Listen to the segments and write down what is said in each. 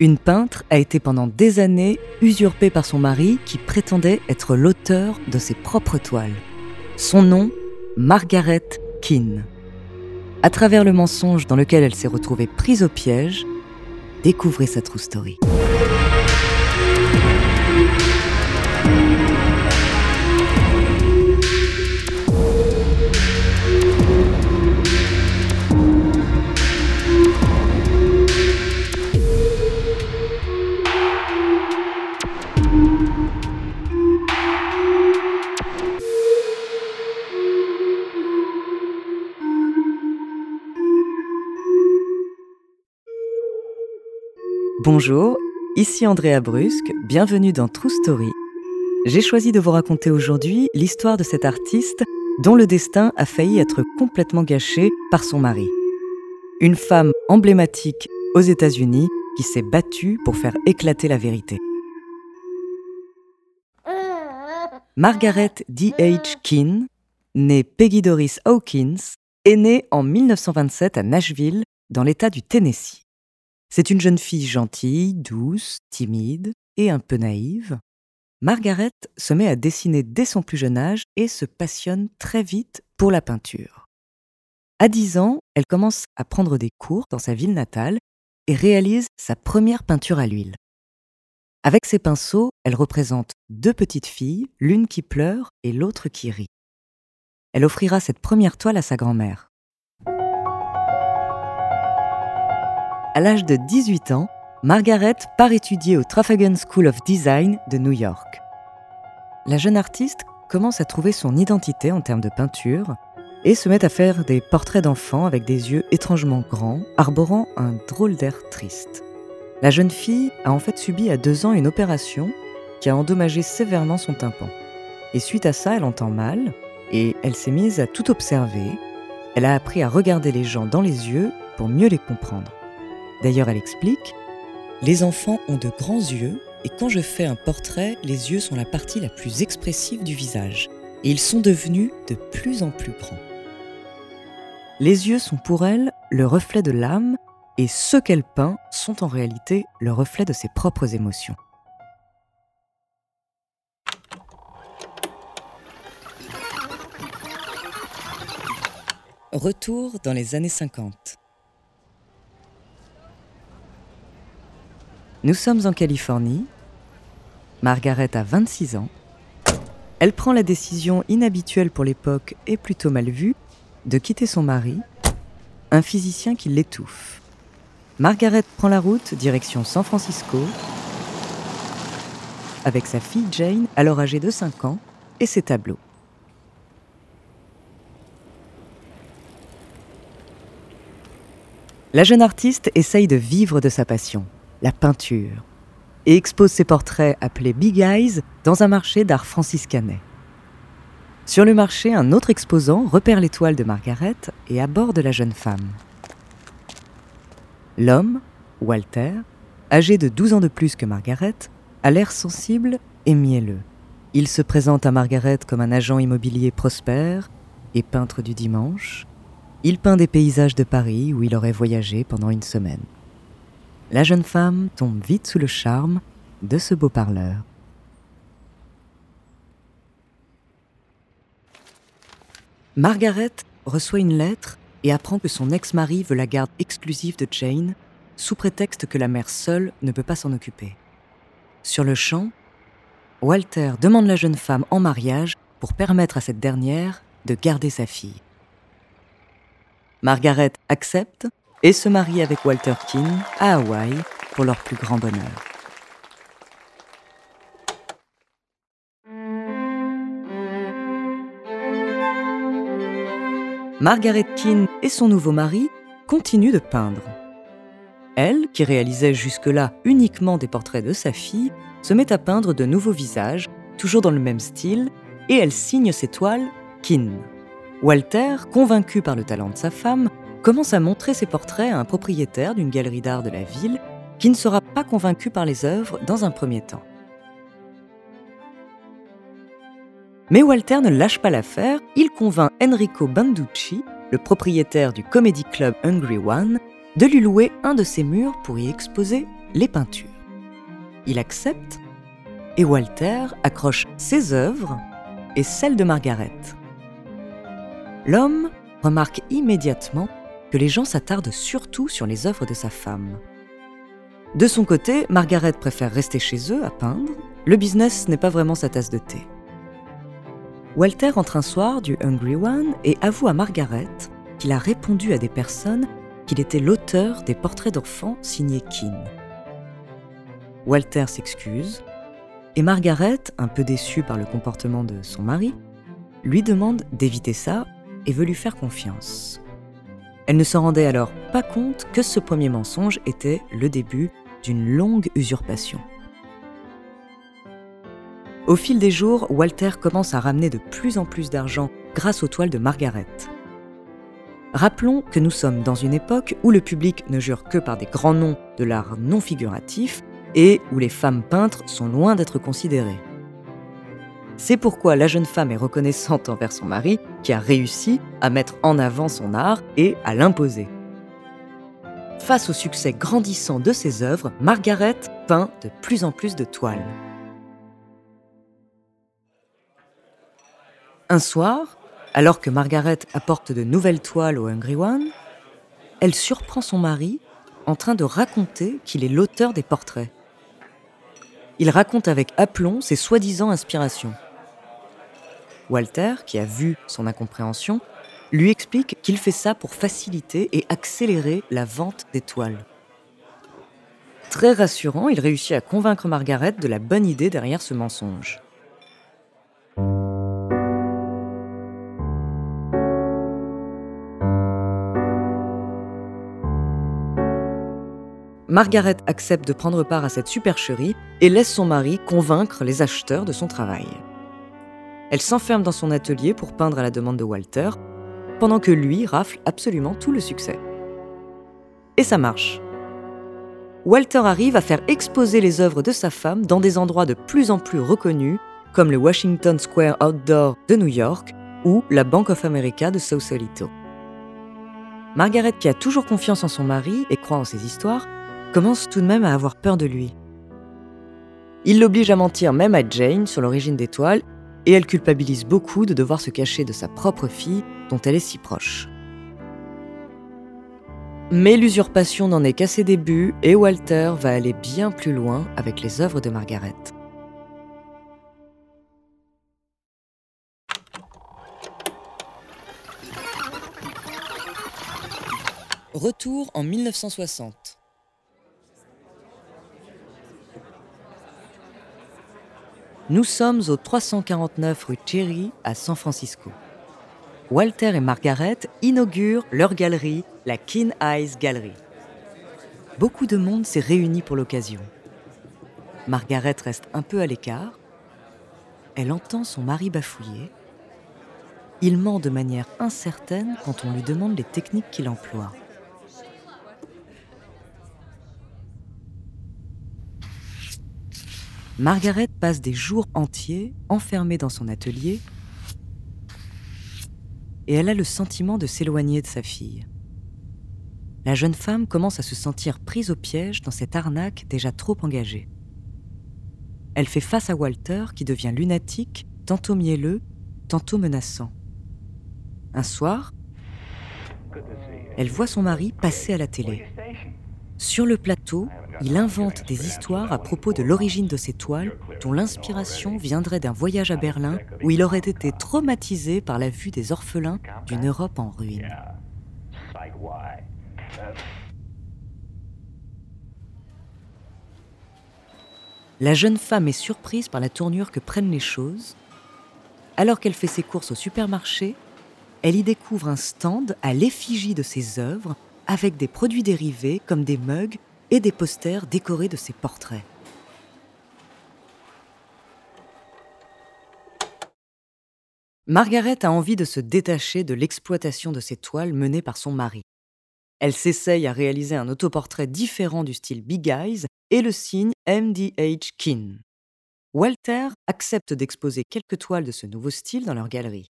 une peintre a été pendant des années usurpée par son mari qui prétendait être l'auteur de ses propres toiles. Son nom, Margaret Keane. À travers le mensonge dans lequel elle s'est retrouvée prise au piège, découvrez sa true story. Bonjour, ici Andrea Brusque, bienvenue dans True Story. J'ai choisi de vous raconter aujourd'hui l'histoire de cette artiste dont le destin a failli être complètement gâché par son mari. Une femme emblématique aux États-Unis qui s'est battue pour faire éclater la vérité. Margaret D.H. Keane, née Peggy Doris Hawkins, est née en 1927 à Nashville, dans l'État du Tennessee. C'est une jeune fille gentille, douce, timide et un peu naïve. Margaret se met à dessiner dès son plus jeune âge et se passionne très vite pour la peinture. À 10 ans, elle commence à prendre des cours dans sa ville natale et réalise sa première peinture à l'huile. Avec ses pinceaux, elle représente deux petites filles, l'une qui pleure et l'autre qui rit. Elle offrira cette première toile à sa grand-mère. À l'âge de 18 ans, Margaret part étudier au Trafalgar School of Design de New York. La jeune artiste commence à trouver son identité en termes de peinture et se met à faire des portraits d'enfants avec des yeux étrangement grands, arborant un drôle d'air triste. La jeune fille a en fait subi à deux ans une opération qui a endommagé sévèrement son tympan. Et suite à ça, elle entend mal et elle s'est mise à tout observer. Elle a appris à regarder les gens dans les yeux pour mieux les comprendre. D'ailleurs, elle explique Les enfants ont de grands yeux et quand je fais un portrait, les yeux sont la partie la plus expressive du visage et ils sont devenus de plus en plus grands. Les yeux sont pour elle le reflet de l'âme et ceux qu'elle peint sont en réalité le reflet de ses propres émotions. Retour dans les années 50. Nous sommes en Californie. Margaret a 26 ans. Elle prend la décision inhabituelle pour l'époque et plutôt mal vue de quitter son mari, un physicien qui l'étouffe. Margaret prend la route direction San Francisco avec sa fille Jane, alors âgée de 5 ans, et ses tableaux. La jeune artiste essaye de vivre de sa passion la peinture, et expose ses portraits appelés Big Eyes dans un marché d'art franciscanais. Sur le marché, un autre exposant repère l'étoile de Margaret et aborde la jeune femme. L'homme, Walter, âgé de 12 ans de plus que Margaret, a l'air sensible et mielleux. Il se présente à Margaret comme un agent immobilier prospère et peintre du dimanche. Il peint des paysages de Paris où il aurait voyagé pendant une semaine la jeune femme tombe vite sous le charme de ce beau parleur. Margaret reçoit une lettre et apprend que son ex-mari veut la garde exclusive de Jane, sous prétexte que la mère seule ne peut pas s'en occuper. Sur le champ, Walter demande la jeune femme en mariage pour permettre à cette dernière de garder sa fille. Margaret accepte et se marie avec Walter Keane à Hawaï pour leur plus grand bonheur. Margaret Keane et son nouveau mari continuent de peindre. Elle, qui réalisait jusque-là uniquement des portraits de sa fille, se met à peindre de nouveaux visages, toujours dans le même style, et elle signe ses toiles Keane. Walter, convaincu par le talent de sa femme, commence à montrer ses portraits à un propriétaire d'une galerie d'art de la ville qui ne sera pas convaincu par les œuvres dans un premier temps. Mais Walter ne lâche pas l'affaire, il convainc Enrico Banducci, le propriétaire du Comedy Club Hungry One, de lui louer un de ses murs pour y exposer les peintures. Il accepte et Walter accroche ses œuvres et celles de Margaret. L'homme remarque immédiatement que les gens s'attardent surtout sur les œuvres de sa femme. De son côté, Margaret préfère rester chez eux à peindre. Le business n'est pas vraiment sa tasse de thé. Walter entre un soir du Hungry One et avoue à Margaret qu'il a répondu à des personnes qu'il était l'auteur des portraits d'enfants signés Keane. Walter s'excuse et Margaret, un peu déçue par le comportement de son mari, lui demande d'éviter ça et veut lui faire confiance. Elle ne s'en rendait alors pas compte que ce premier mensonge était le début d'une longue usurpation. Au fil des jours, Walter commence à ramener de plus en plus d'argent grâce aux toiles de Margaret. Rappelons que nous sommes dans une époque où le public ne jure que par des grands noms de l'art non figuratif et où les femmes peintres sont loin d'être considérées. C'est pourquoi la jeune femme est reconnaissante envers son mari qui a réussi à mettre en avant son art et à l'imposer. Face au succès grandissant de ses œuvres, Margaret peint de plus en plus de toiles. Un soir, alors que Margaret apporte de nouvelles toiles au Hungry One, elle surprend son mari en train de raconter qu'il est l'auteur des portraits. Il raconte avec aplomb ses soi-disant inspirations. Walter, qui a vu son incompréhension, lui explique qu'il fait ça pour faciliter et accélérer la vente des toiles. Très rassurant, il réussit à convaincre Margaret de la bonne idée derrière ce mensonge. Margaret accepte de prendre part à cette supercherie et laisse son mari convaincre les acheteurs de son travail. Elle s'enferme dans son atelier pour peindre à la demande de Walter, pendant que lui rafle absolument tout le succès. Et ça marche. Walter arrive à faire exposer les œuvres de sa femme dans des endroits de plus en plus reconnus, comme le Washington Square Outdoor de New York ou la Bank of America de Sausalito. Margaret, qui a toujours confiance en son mari et croit en ses histoires, commence tout de même à avoir peur de lui. Il l'oblige à mentir même à Jane sur l'origine des toiles, et elle culpabilise beaucoup de devoir se cacher de sa propre fille dont elle est si proche. Mais l'usurpation n'en est qu'à ses débuts et Walter va aller bien plus loin avec les œuvres de Margaret. Retour en 1960. Nous sommes au 349 rue Cherry à San Francisco. Walter et Margaret inaugurent leur galerie, la Keen Eyes Gallery. Beaucoup de monde s'est réuni pour l'occasion. Margaret reste un peu à l'écart. Elle entend son mari bafouiller. Il ment de manière incertaine quand on lui demande les techniques qu'il emploie. Margaret passe des jours entiers enfermée dans son atelier et elle a le sentiment de s'éloigner de sa fille. La jeune femme commence à se sentir prise au piège dans cette arnaque déjà trop engagée. Elle fait face à Walter qui devient lunatique, tantôt mielleux, tantôt menaçant. Un soir, elle voit son mari passer à la télé. Sur le plateau, il invente des histoires à propos de l'origine de ses toiles, dont l'inspiration viendrait d'un voyage à Berlin où il aurait été traumatisé par la vue des orphelins d'une Europe en ruine. La jeune femme est surprise par la tournure que prennent les choses. Alors qu'elle fait ses courses au supermarché, elle y découvre un stand à l'effigie de ses œuvres avec des produits dérivés comme des mugs et des posters décorés de ses portraits. Margaret a envie de se détacher de l'exploitation de ses toiles menées par son mari. Elle s'essaye à réaliser un autoportrait différent du style Big Eyes et le signe MDH Kin. Walter accepte d'exposer quelques toiles de ce nouveau style dans leur galerie.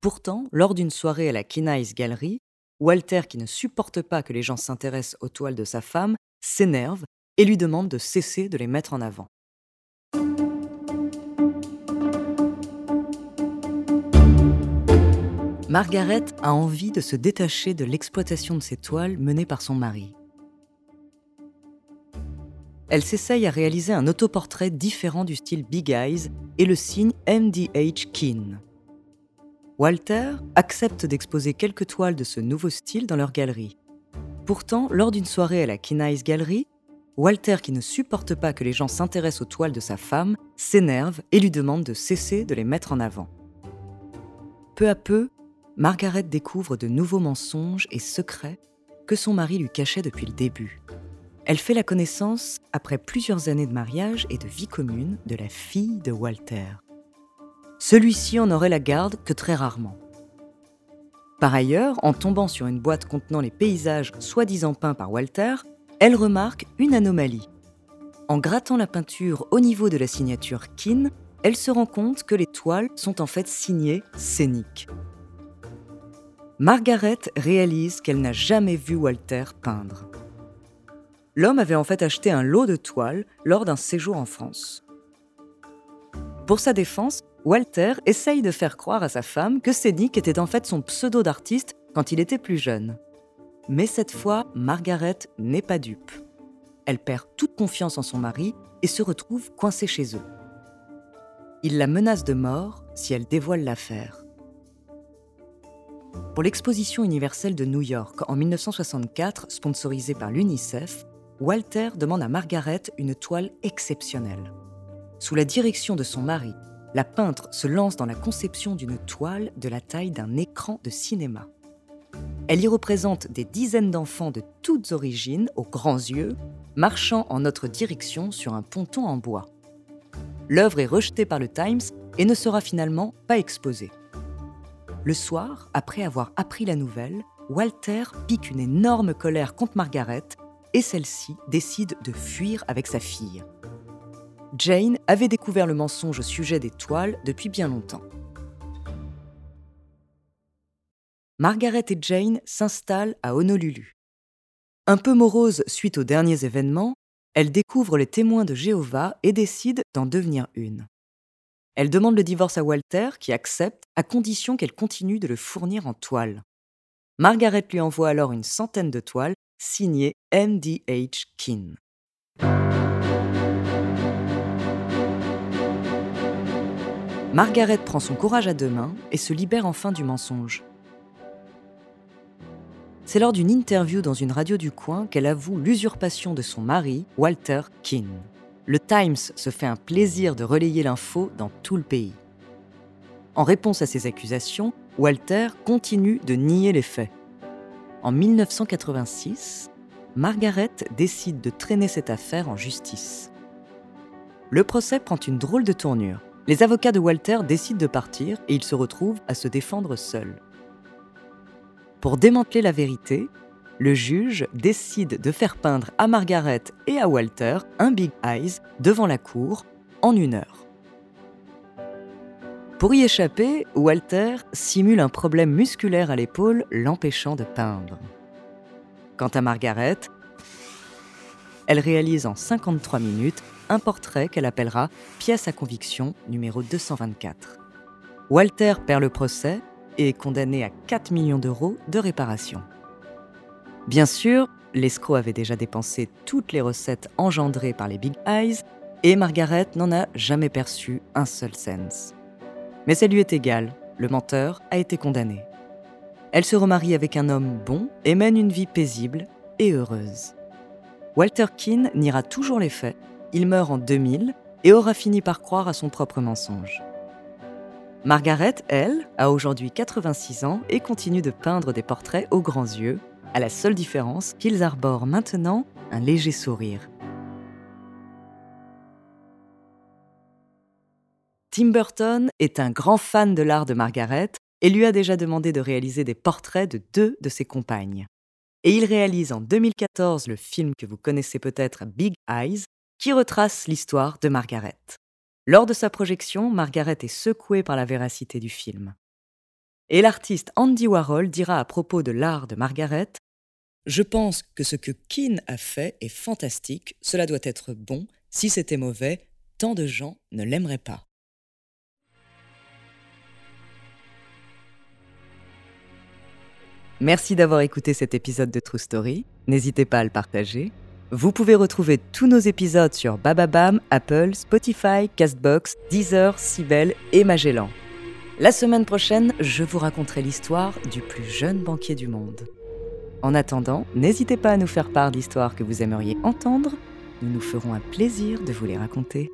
Pourtant, lors d'une soirée à la Kin Eyes Gallery, Walter, qui ne supporte pas que les gens s'intéressent aux toiles de sa femme, s'énerve et lui demande de cesser de les mettre en avant. Margaret a envie de se détacher de l'exploitation de ses toiles menées par son mari. Elle s'essaye à réaliser un autoportrait différent du style Big Eyes et le signe MDH Keen. Walter accepte d'exposer quelques toiles de ce nouveau style dans leur galerie. Pourtant, lors d'une soirée à la Eyes Gallery, Walter, qui ne supporte pas que les gens s'intéressent aux toiles de sa femme, s'énerve et lui demande de cesser de les mettre en avant. Peu à peu, Margaret découvre de nouveaux mensonges et secrets que son mari lui cachait depuis le début. Elle fait la connaissance, après plusieurs années de mariage et de vie commune, de la fille de Walter. Celui-ci en aurait la garde que très rarement. Par ailleurs, en tombant sur une boîte contenant les paysages soi-disant peints par Walter, elle remarque une anomalie. En grattant la peinture au niveau de la signature Kin, elle se rend compte que les toiles sont en fait signées scéniques. Margaret réalise qu'elle n'a jamais vu Walter peindre. L'homme avait en fait acheté un lot de toiles lors d'un séjour en France. Pour sa défense, Walter essaye de faire croire à sa femme que Sénic était en fait son pseudo d'artiste quand il était plus jeune. Mais cette fois, Margaret n'est pas dupe. Elle perd toute confiance en son mari et se retrouve coincée chez eux. Il la menace de mort si elle dévoile l'affaire. Pour l'exposition universelle de New York en 1964, sponsorisée par l'UNICEF, Walter demande à Margaret une toile exceptionnelle. Sous la direction de son mari, la peintre se lance dans la conception d'une toile de la taille d'un écran de cinéma. Elle y représente des dizaines d'enfants de toutes origines, aux grands yeux, marchant en notre direction sur un ponton en bois. L'œuvre est rejetée par le Times et ne sera finalement pas exposée. Le soir, après avoir appris la nouvelle, Walter pique une énorme colère contre Margaret et celle-ci décide de fuir avec sa fille. Jane avait découvert le mensonge au sujet des toiles depuis bien longtemps. Margaret et Jane s'installent à Honolulu. Un peu morose suite aux derniers événements, elles découvrent les témoins de Jéhovah et décident d'en devenir une. Elle demande le divorce à Walter, qui accepte, à condition qu'elle continue de le fournir en toile. Margaret lui envoie alors une centaine de toiles signées MDH Kin. Margaret prend son courage à deux mains et se libère enfin du mensonge. C'est lors d'une interview dans une radio du coin qu'elle avoue l'usurpation de son mari, Walter Kin le Times se fait un plaisir de relayer l'info dans tout le pays. En réponse à ces accusations, Walter continue de nier les faits. En 1986, Margaret décide de traîner cette affaire en justice. Le procès prend une drôle de tournure. Les avocats de Walter décident de partir et il se retrouve à se défendre seul. Pour démanteler la vérité, le juge décide de faire peindre à Margaret et à Walter un Big Eyes devant la cour en une heure. Pour y échapper, Walter simule un problème musculaire à l'épaule l'empêchant de peindre. Quant à Margaret, elle réalise en 53 minutes un portrait qu'elle appellera pièce à conviction numéro 224. Walter perd le procès et est condamné à 4 millions d'euros de réparation. Bien sûr, l'escroc avait déjà dépensé toutes les recettes engendrées par les Big Eyes et Margaret n'en a jamais perçu un seul cent. Mais ça lui est égal, le menteur a été condamné. Elle se remarie avec un homme bon et mène une vie paisible et heureuse. Walter Keane niera toujours les faits, il meurt en 2000 et aura fini par croire à son propre mensonge. Margaret, elle, a aujourd'hui 86 ans et continue de peindre des portraits aux grands yeux à la seule différence qu'ils arborent maintenant un léger sourire. Tim Burton est un grand fan de l'art de Margaret et lui a déjà demandé de réaliser des portraits de deux de ses compagnes. Et il réalise en 2014 le film que vous connaissez peut-être Big Eyes, qui retrace l'histoire de Margaret. Lors de sa projection, Margaret est secouée par la véracité du film. Et l'artiste Andy Warhol dira à propos de l'art de Margaret Je pense que ce que Keane a fait est fantastique, cela doit être bon, si c'était mauvais, tant de gens ne l'aimeraient pas. Merci d'avoir écouté cet épisode de True Story. N'hésitez pas à le partager. Vous pouvez retrouver tous nos épisodes sur Bababam, Apple, Spotify, Castbox, Deezer, Sibel et Magellan. La semaine prochaine, je vous raconterai l'histoire du plus jeune banquier du monde. En attendant, n'hésitez pas à nous faire part d'histoires que vous aimeriez entendre. Nous nous ferons un plaisir de vous les raconter.